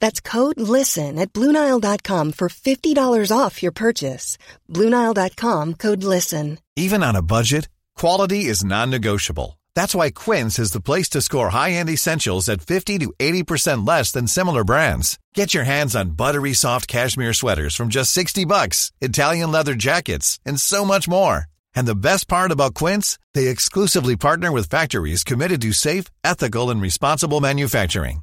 That's code LISTEN at Bluenile.com for $50 off your purchase. Bluenile.com code LISTEN. Even on a budget, quality is non-negotiable. That's why Quince is the place to score high-end essentials at 50 to 80% less than similar brands. Get your hands on buttery soft cashmere sweaters from just 60 bucks, Italian leather jackets, and so much more. And the best part about Quince, they exclusively partner with factories committed to safe, ethical, and responsible manufacturing.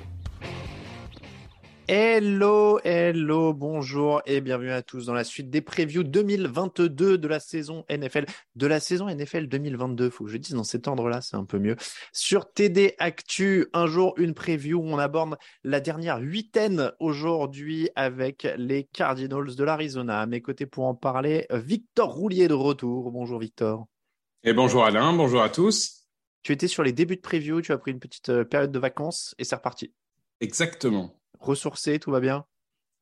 Hello, hello, bonjour et bienvenue à tous dans la suite des previews 2022 de la saison NFL, de la saison NFL 2022, faut que je dise dans cet ordre-là, c'est un peu mieux. Sur TD Actu, un jour une preview, on aborde la dernière huitaine aujourd'hui avec les Cardinals de l'Arizona. À mes côtés pour en parler, Victor Roulier de retour. Bonjour Victor. Et bonjour Alain, bonjour à tous. Tu étais sur les débuts de preview, tu as pris une petite euh, période de vacances et c'est reparti. Exactement ressourcé, tout va bien?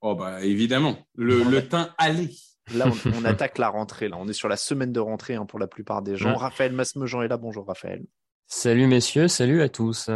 Oh bah évidemment, le, le teint allait. Là, on, attaque la rentrée. Là, on est sur la semaine de rentrée hein, pour la plupart des gens. Raphaël Masmejean est là. Bonjour Raphaël. Salut messieurs, salut à tous.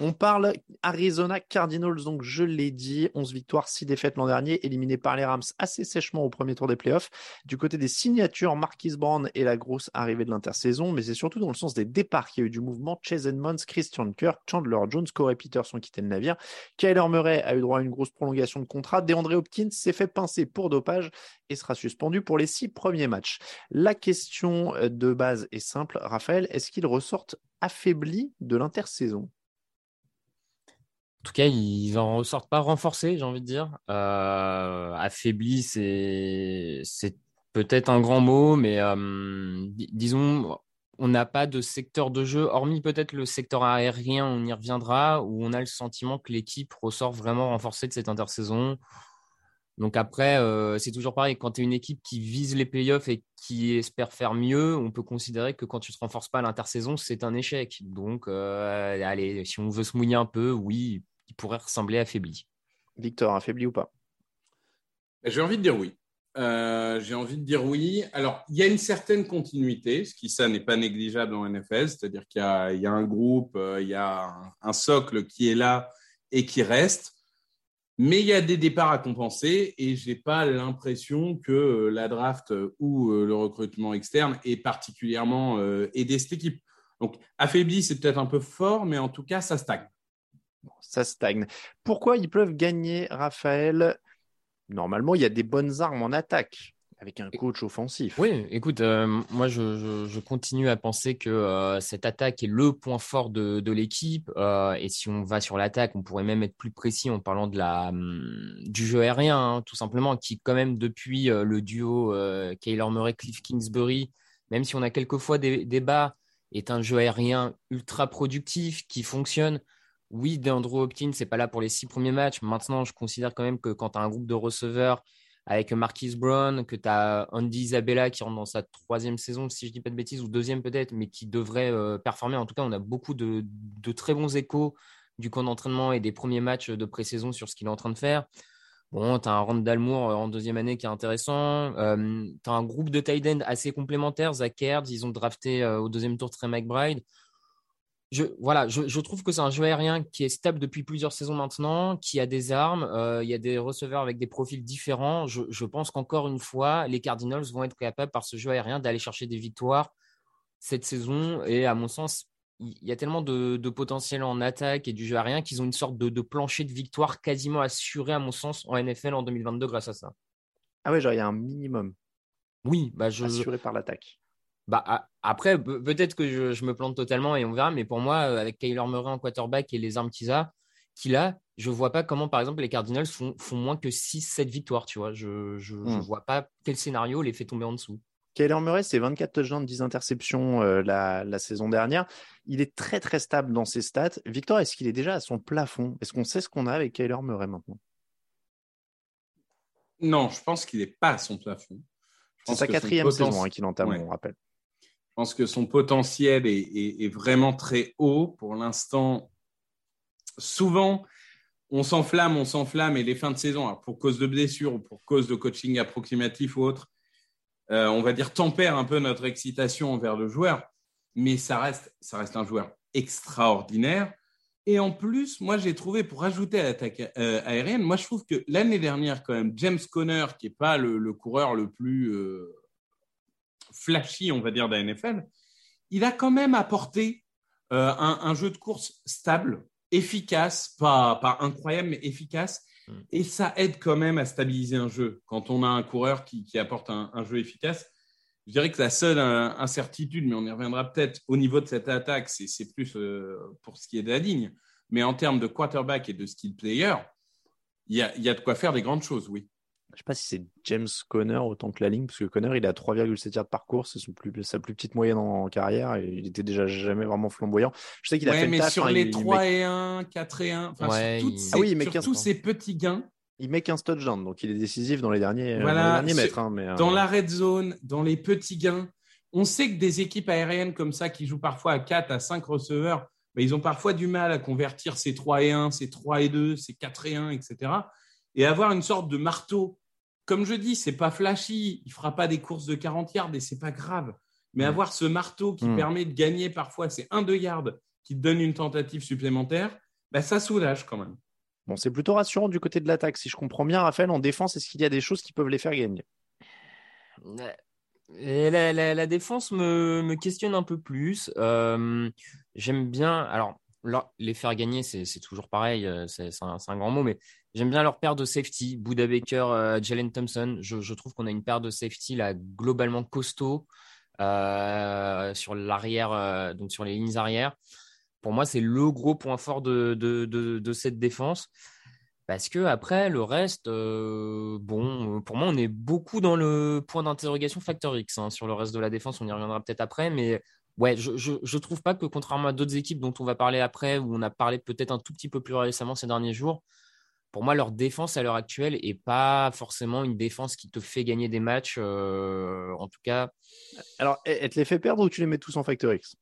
On parle Arizona Cardinals, donc je l'ai dit, 11 victoires, 6 défaites l'an dernier, éliminé par les Rams assez sèchement au premier tour des playoffs. Du côté des signatures, Marquis Brown et la grosse arrivée de l'intersaison, mais c'est surtout dans le sens des départs qu'il y a eu du mouvement. Chase Edmonds, Christian Kirk, Chandler Jones, Corey Peterson quitté le navire. Kyler Murray a eu droit à une grosse prolongation de contrat. DeAndre Hopkins s'est fait pincer pour dopage et sera suspendu pour les six premiers matchs. La question de base est simple, Raphaël, est-ce qu'ils ressortent affaiblis de l'intersaison? Tout cas, ils en ressortent pas renforcés, j'ai envie de dire. Euh, affaibli, c'est peut-être un grand mot, mais euh, disons, on n'a pas de secteur de jeu, hormis peut-être le secteur aérien, on y reviendra, où on a le sentiment que l'équipe ressort vraiment renforcée de cette intersaison. Donc après, euh, c'est toujours pareil, quand tu es une équipe qui vise les playoffs et qui espère faire mieux, on peut considérer que quand tu ne te renforces pas à l'intersaison, c'est un échec. Donc, allez, si on veut se mouiller un peu, oui, il pourrait ressembler affaibli. Victor, affaibli ou pas? J'ai envie de dire oui. Euh, j'ai envie de dire oui. Alors, il y a une certaine continuité, ce qui, ça, n'est pas négligeable en NFL, c'est-à-dire qu'il y, a, un groupe, euh, il y a un, socle qui est là et qui reste, mais il y a des départs à compenser et je n'ai pas l'impression que euh, la draft ou le recrutement externe ait particulièrement aidé cette équipe. Donc, affaibli, c'est peut-être un peu fort, mais en tout cas, ça stagne ça stagne. Pourquoi ils peuvent gagner, Raphaël? Normalement, il y a des bonnes armes en attaque avec un coach offensif. Oui, écoute, euh, moi je, continue à penser que euh, cette attaque est le point fort de, l'équipe. Euh, et si on va sur l'attaque, on pourrait même être plus précis en parlant de la, du jeu aérien, hein, tout simplement, qui quand même depuis le duo Kyler Murray-Cliff Kingsbury, même si on a quelquefois des débats, est un jeu aérien ultra productif qui fonctionne oui, DeAndre Hopkins, c'est pas là pour les six premiers matchs. Maintenant, je considère quand même que quand tu as un groupe de receveurs avec Marquis Brown, que tu as Andy Isabella qui rentre dans sa troisième saison, si je dis pas de bêtises, ou deuxième peut-être, mais qui devrait euh, performer. En tout cas, on a beaucoup de, très bons échos du camp d'entraînement et des premiers matchs de pré-saison sur ce qu'il est en train de faire. Bon, tu as un Randall Moore euh, en deuxième année qui est intéressant. Euh, tu as un groupe de tight end assez complémentaires. Zach Ertz, ils ont drafté au deuxième tour Trey McBride je, voilà, je, trouve que c'est un jeu aérien qui est stable depuis plusieurs saisons maintenant, qui a des armes, euh, il y a des receveurs avec des profils différents. Je, pense qu'encore une fois, les Cardinals vont être capables par ce jeu aérien d'aller chercher des victoires cette saison. Et à mon sens, il y a tellement de, potentiel en attaque et du jeu aérien qu'ils ont une sorte de, plancher de victoire quasiment assuré, à mon sens, en NFL en 2022 grâce à ça. Ah ouais, genre il y a un minimum. Oui, bah je... assuré par l'attaque. Bah, après, peut-être que je, me plante totalement et on verra, mais pour moi, euh, avec Kyler Murray en quarterback et les armes qu'il a, qu'il a, je vois pas comment, par exemple, les Cardinals font, font moins que 6-7 victoires, tu vois. Je ne Hmm. vois pas quel scénario les fait tomber en dessous. Kyler Murray, c'est 24 touchdowns, 10 interceptions euh, la, la saison dernière. Il est très très stable dans ses stats. Victor, est-ce qu'il est déjà à son plafond? Est-ce qu'on sait ce qu'on a avec Kyler Murray maintenant? Non, je pense qu'il n'est pas à son plafond. C'est sa quatrième saison hein, qu'il entame, Ouais. on rappelle. Je pense que son potentiel est, vraiment très haut. Pour l'instant, souvent, on s'enflamme, on s'enflamme, et les fins de saison, pour cause de blessure ou pour cause de coaching approximatif ou autre, euh, on va dire tempère un peu notre excitation envers le joueur, mais ça reste, ça reste un joueur extraordinaire. Et en plus, moi, j'ai trouvé, pour ajouter à l'attaque euh, aérienne, moi, je trouve que l'année dernière, quand même, James Conner, qui n'est pas le, le coureur le plus euh, flashy, on va dire, de la NFL, il a quand même apporté euh, un, un jeu de course stable, efficace, pas, pas incroyable, mais efficace. Mm. Et ça aide quand même à stabiliser un jeu. Quand on a un coureur qui, qui apporte un, un jeu efficace, je dirais que la seule euh, incertitude, mais on y reviendra peut-être au niveau de cette attaque, c'est c'est plus euh, pour ce qui est de la ligne. Mais en termes de quarterback et de skill player, il y a, il y a de quoi faire des grandes choses, oui. Je sais pas si c'est James Conner autant que la ligne, parce que Conner, il a 3,7 yards par course, c'est son plus, sa plus petite moyenne en carrière, et il était déjà jamais vraiment flamboyant. Je sais qu'il a Ouais, fait le mais taf, sur hein, les il, 3 met, et 1, 4 et 1, enfin, Ouais, sur, toutes il- ces, Ah oui, il met sur 15 tous points. ces petits gains, il met 15 touchdowns, donc il est décisif dans les derniers, euh, Voilà, dans les derniers c'est- mètres. hein, mais, euh, dans la red zone, dans les petits gains. On sait que des équipes aériennes comme ça qui jouent parfois à 4, à 5 receveurs, mais ils ont parfois du mal à convertir ces 3 et 1, ces 3 et 2, ces 4 et 1, etc. Et avoir une sorte de marteau. Comme je dis, c'est pas flashy, il fera pas des courses de 40 yards et c'est pas grave. Mais Mm. avoir ce marteau qui Mm. permet de gagner parfois, c'est 1-2 yards qui te donne une tentative supplémentaire, bah, ça soulage quand même. Bon, c'est plutôt rassurant du côté de l'attaque. Si je comprends bien, Raphaël, en défense, est-ce qu'il y a des choses qui peuvent les faire gagner? Et la, la- la défense me, me questionne un peu plus. Euh, J'aime bien. Alors, leur- les faire gagner, c'est toujours pareil. euh, C'est un, grand mot, mais j'aime bien leur paire de safety, Buda Baker, euh, Jalen Thompson. Je, trouve qu'on a une paire de safety là globalement costaud euh, sur l'arrière, donc sur les lignes arrière. Pour moi, c'est le gros point fort de, cette défense. Parce que après, le reste, bon, pour moi, on est beaucoup dans le point d'interrogation Factor X hein, sur le reste de la défense. On y reviendra peut-être après, mais ouais, je, je, je trouve pas que contrairement à d'autres équipes dont on va parler après, où on a parlé peut-être un tout petit peu plus récemment ces derniers jours, pour moi, leur défense à l'heure actuelle est pas forcément une défense qui te fait gagner des matchs. euh, en tout cas, Alors, elle te les fait perdre ou tu les mets tous en Factor X?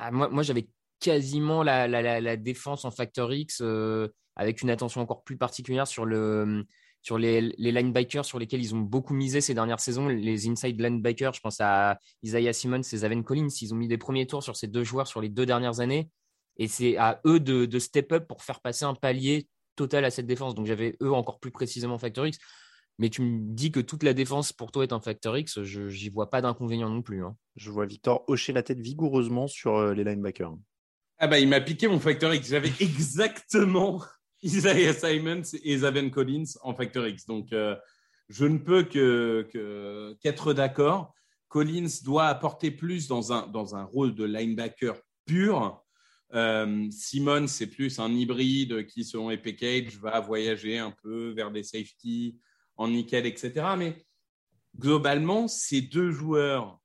Ah, moi, moi j'avais quasiment la, la, la, la défense en Factor X euh, avec une attention encore plus particulière sur, le, sur les, les linebackers sur lesquels ils ont beaucoup misé ces dernières saisons. Les inside linebackers, je pense à Isaiah Simmons et Zaven Collins. Ils ont mis des premiers tours sur ces deux joueurs sur les deux dernières années. Et c'est à eux de, de step up pour faire passer un palier total à cette défense. Donc j'avais eux encore plus précisément en Factor X. Mais tu me dis que toute la défense pour toi est en Factor X, je n'y vois pas d'inconvénient non plus. hein. Je vois Victor hocher la tête vigoureusement sur euh, les linebackers. Ah bah il m'a piqué mon Factor X. J'avais exactement Isaiah Simons et Zaven Collins en Factor X. Donc euh, je ne peux que que- qu'être d'accord. Collins doit apporter plus dans un dans un rôle de linebacker pur. Euh, Simon, c'est plus un hybride qui, selon les packages, va voyager un peu vers des safety en nickel, etc. Mais globalement, ces deux joueurs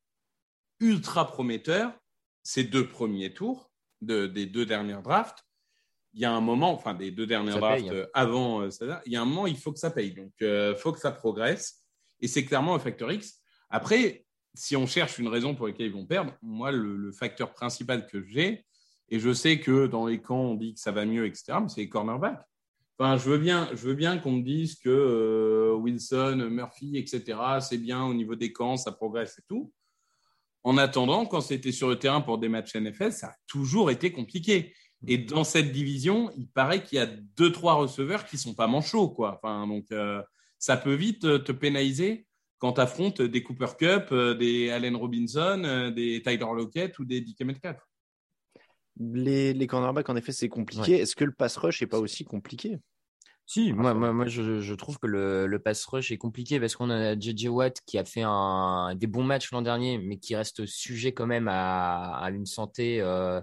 ultra prometteurs, ces deux premiers tours de- des deux dernières drafts, il y a un moment, enfin des deux dernières drafts paye. euh, avant, euh, ça, il y a un moment, il faut que ça paye. Donc, il faut que ça progresse. Et c'est clairement un facteur X. Après, si on cherche une raison pour laquelle ils vont perdre, moi, le, le facteur principal que j'ai, et je sais que dans les camps, on dit que ça va mieux, etc., mais c'est les cornerbacks. Enfin, je veux bien, je veux bien qu'on me dise que euh, Wilson, Murphy, etc., c'est bien au niveau des camps, ça progresse et tout. En attendant, quand c'était sur le terrain pour des matchs NFL, ça a toujours été compliqué. Et dans cette division, il paraît qu'il y a deux, trois receveurs qui sont pas manchots, quoi. Enfin, donc, euh, ça peut vite euh, te pénaliser quand tu affrontes des Cooper Cup, euh, des Allen Robinson, des Tyler Lockett ou des DK Metcalf. Les, les cornerbacks, en effet, c'est compliqué. Est-ce que le pass rush n'est pas aussi compliqué? Si, moi, Raphaël. moi, moi je, je trouve que le, le pass rush est compliqué parce qu'on a JJ Watt qui a fait un, des bons matchs l'an dernier, mais qui reste sujet quand même à, à une santé euh,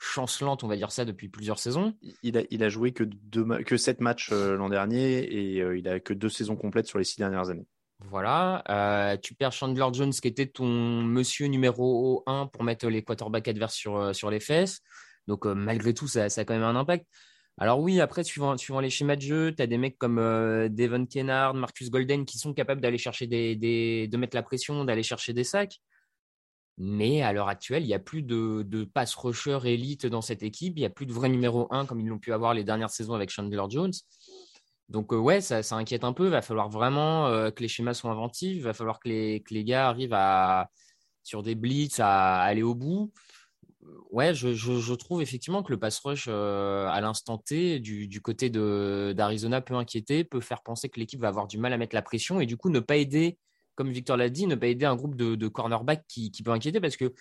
chancelante, on va dire ça, depuis plusieurs saisons. Il a, il a joué que, deux, que sept matchs l'an dernier et il a que deux saisons complètes sur les six dernières années. Voilà. tu perds Chandler Jones, qui était ton monsieur numéro 1 pour mettre les quarterbacks adverses sur, sur les fesses. Donc, malgré tout, ça, ça, a quand même un impact. Alors oui, après, suivant, suivant les schémas de jeu, tu as des mecs comme euh, Devon Kennard, Marcus Golden qui sont capables d'aller chercher des, de mettre la pression, d'aller chercher des sacs. Mais à l'heure actuelle, il n'y a plus de, de pass rusher élite dans cette équipe. Il n'y a plus de vrai numéro 1 comme ils l'ont pu avoir les dernières saisons avec Chandler Jones. Donc euh, ouais, ça, inquiète un peu. Il va falloir vraiment euh, que les schémas soient inventifs. Il va falloir que les, que les gars arrivent à, sur des blitz à aller au bout ouais, je, trouve effectivement que le pass rush euh, à l'instant T du, côté d'Arizona peut inquiéter, peut faire penser que l'équipe va avoir du mal à mettre la pression et du coup ne pas aider, comme Victor l'a dit, ne pas aider un groupe de, cornerbacks qui, peut inquiéter parce que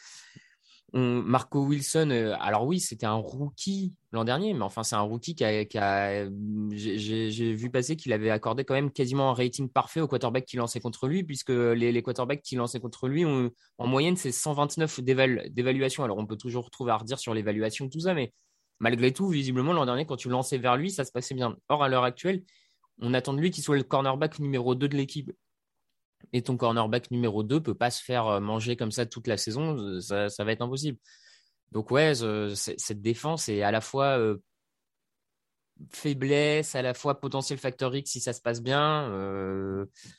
Marco Wilson, euh, alors oui, c'était un rookie l'an dernier, mais enfin, c'est un rookie qui a. J'ai vu passer qu'il avait accordé quand même quasiment un rating parfait aux quarterbacks qui lançaient contre lui, puisque les, les quarterbacks qui lançaient contre lui, ont, en moyenne, c'est 129 d'évaluation. Alors, on peut toujours trouver à redire sur l'évaluation, tout ça, mais malgré tout, visiblement, l'an dernier, quand tu lançais vers lui, ça se passait bien. Or, à l'heure actuelle, on attend de lui qu'il soit le cornerback numéro 2 de l'équipe et ton cornerback numéro 2 peut pas se faire euh, manger comme ça toute la saison, euh, ça, va être impossible. Donc ouais, cette défense est à la fois euh, faiblesse, à la fois potentiel factor X si ça se passe bien,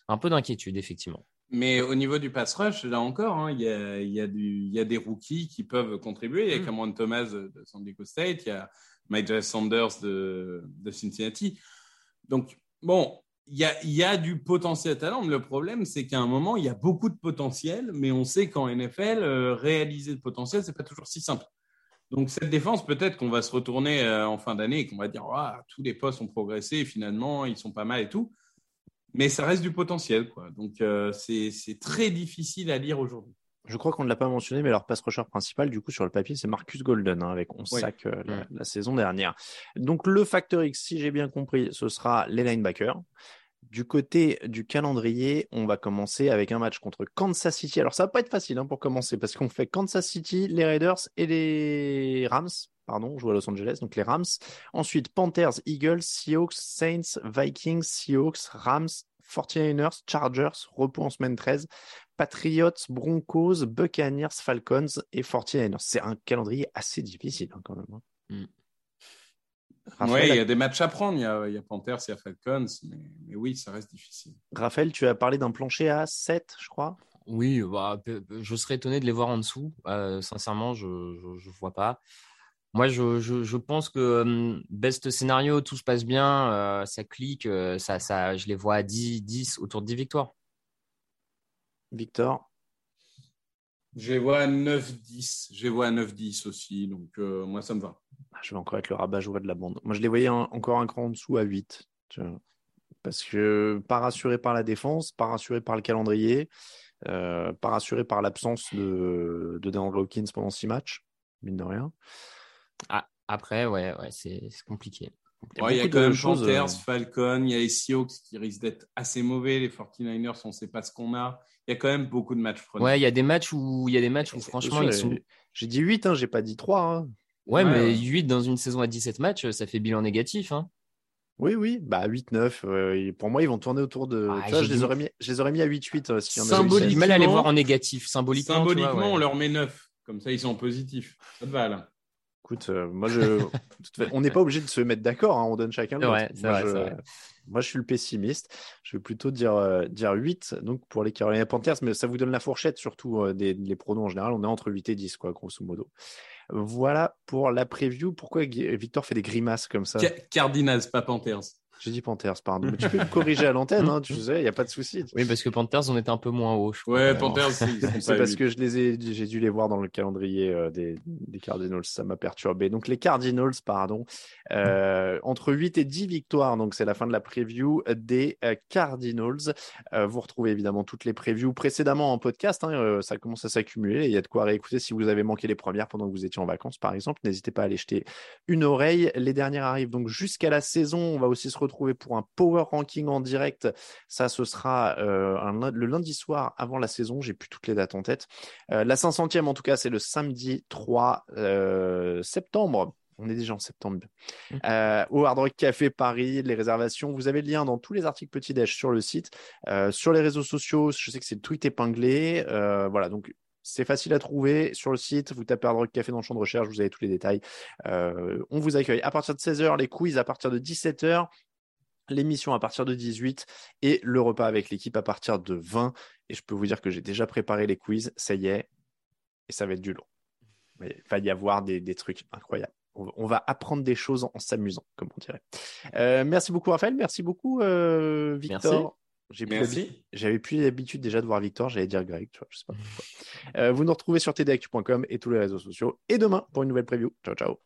un peu d'inquiétude effectivement. Mais au niveau du pass rush, là encore, hein, il y, a, des rookies qui peuvent contribuer. Il y a mm. Cameron Thomas de San Diego State, il y a Mike Sanders de, de Cincinnati. Donc, bon, il y a, du potentiel talent, mais le problème, c'est qu'à un moment, il y a beaucoup de potentiel, mais on sait qu'en NFL, euh, réaliser le potentiel, c'est pas toujours si simple. Donc, cette défense, peut-être qu'on va se retourner euh, en fin d'année et qu'on va dire tous les postes ont progressé, finalement, ils sont pas mal et tout. Mais ça reste du potentiel. Quoi. Donc, euh, c'est très difficile à lire aujourd'hui. Je crois qu'on ne l'a pas mentionné, mais leur pass rusher principal, du coup, sur le papier, c'est Marcus Golden, hein, avec 11 sacs la, la, saison dernière. Donc, le facteur X, si j'ai bien compris, ce sera les linebackers. Du côté du calendrier, on va commencer avec un match contre Kansas City. Alors ça va pas être facile hein, pour commencer parce qu'on fait Kansas City, les Raiders et les Rams. Pardon, je joue à Los Angeles, donc les Rams. Ensuite, Panthers, Eagles, Seahawks, Saints, Vikings, Seahawks, Rams, 49ers, Chargers, repos en semaine 13, Patriots, Broncos, Buccaneers, Falcons et 49ers. C'est un calendrier assez difficile hein, quand même. Hein. Mm. Oui, il y a des matchs à prendre. Il y a, il y a Panthers, il y a Falcons, mais, oui, ça reste difficile. Raphaël, tu as parlé d'un plancher à 7, je crois. Oui, bah, je serais étonné de les voir en dessous. Euh, sincèrement, je ne vois pas. Moi, je, je, pense que best scénario, tout se passe bien, euh, ça clique, euh, ça, ça, je les vois à 10, 10, autour de 10 victoires. Victor? Je les vois à 9-10. Je les vois à 9-10 aussi, donc moi, ça me va. Ah, je vais encore être le rabat-joie de la bande. Moi, je les voyais encore un cran en dessous à 8. Parce que pas rassuré par la défense, pas rassuré par le calendrier, euh, pas rassuré par l'absence de, de DeAndre Hopkins pendant 6 matchs, mine de rien. Ah, après, ouais, ouais c'est compliqué. Il y a, quand même Panthers, euh, Falcon, il y a les Seahawks qui risquent d'être assez mauvais, les 49ers, on ne sait pas ce qu'on a. Il y a quand même beaucoup de matchs. Ouais, il y a des matchs où, il y a des matchs où franchement, ils sont... J'ai dit 8, hein, j'ai pas dit 3. Hein. Ouais, mais 8 dans une saison à 17 matchs, ça fait bilan négatif. Hein. Oui, oui, bah 8-9. pour moi, ils vont tourner autour de. Ah, je, les aurais mis, je les aurais mis à 8-8 euh, si Symboliquement, mal à les voir en négatif. Symboliquement, symboliquement on leur met 9. Comme ça, ils sont positifs. Ça te va, là? Écoute, euh, moi, je... on n'est pas obligé de se mettre d'accord. Hein, on donne chacun le ouais, moi, je... moi, je suis le pessimiste. Je vais plutôt dire, euh, dire 8 donc pour les Carolina Panthers, mais ça vous donne la fourchette, surtout des, les pronos en général. On est entre 8 et 10, quoi, grosso modo. Voilà pour la preview. Pourquoi Victor fait des grimaces comme ça? Cardinals, pas Panthers. J'ai dit Panthers, pardon. Mais tu peux me corriger à l'antenne, hein, tu sais, il n'y a pas de souci. Oui, parce que Panthers, on était un peu moins haut. ouais, Panthers, c'est parce que je les ai, j'ai dû les voir dans le calendrier euh, des, Cardinals, ça m'a perturbé. Donc les Cardinals, pardon, euh, entre 8 et 10 victoires, donc c'est la fin de la preview des euh, Cardinals. vous retrouvez évidemment toutes les previews précédemment en podcast, hein, ça commence à s'accumuler, il y a de quoi réécouter si vous avez manqué les premières pendant que vous étiez en vacances, par exemple. N'hésitez pas à aller jeter une oreille. Les dernières arrivent donc jusqu'à la saison, on va aussi se retrouver retrouver pour un power ranking en direct. Ça, ce sera le lundi soir avant la saison. J'ai plus toutes les dates en tête. la 500e, en tout cas, c'est le samedi 3 septembre on est déjà en septembre. Mmh. Euh, au Hard Rock Café Paris, les réservations. Vous avez le lien dans tous les articles Petit Déj sur le site. Euh, sur les réseaux sociaux, je sais que c'est le tweet épinglé. Euh, voilà, donc c'est facile à trouver sur le site. Vous tapez Hard Rock Café dans le champ de recherche, vous avez tous les détails. on vous accueille à partir de 16h, les quiz à partir de 17h l'émission à partir de 18 et le repas avec l'équipe à partir de 20. Et je peux vous dire que j'ai déjà préparé les quiz, ça y est, et ça va être du long. Mais il va y avoir des trucs incroyables on va apprendre des choses en, s'amusant, comme on dirait. Euh, merci beaucoup, Raphaël. Merci beaucoup, euh, Victor. Merci. J'avais plus l'habitude déjà de voir Victor, j'allais dire Greg, tu vois, sais pas euh, vous nous retrouvez sur tdactu.com et tous les réseaux sociaux. Et demain pour une nouvelle preview. Ciao, ciao.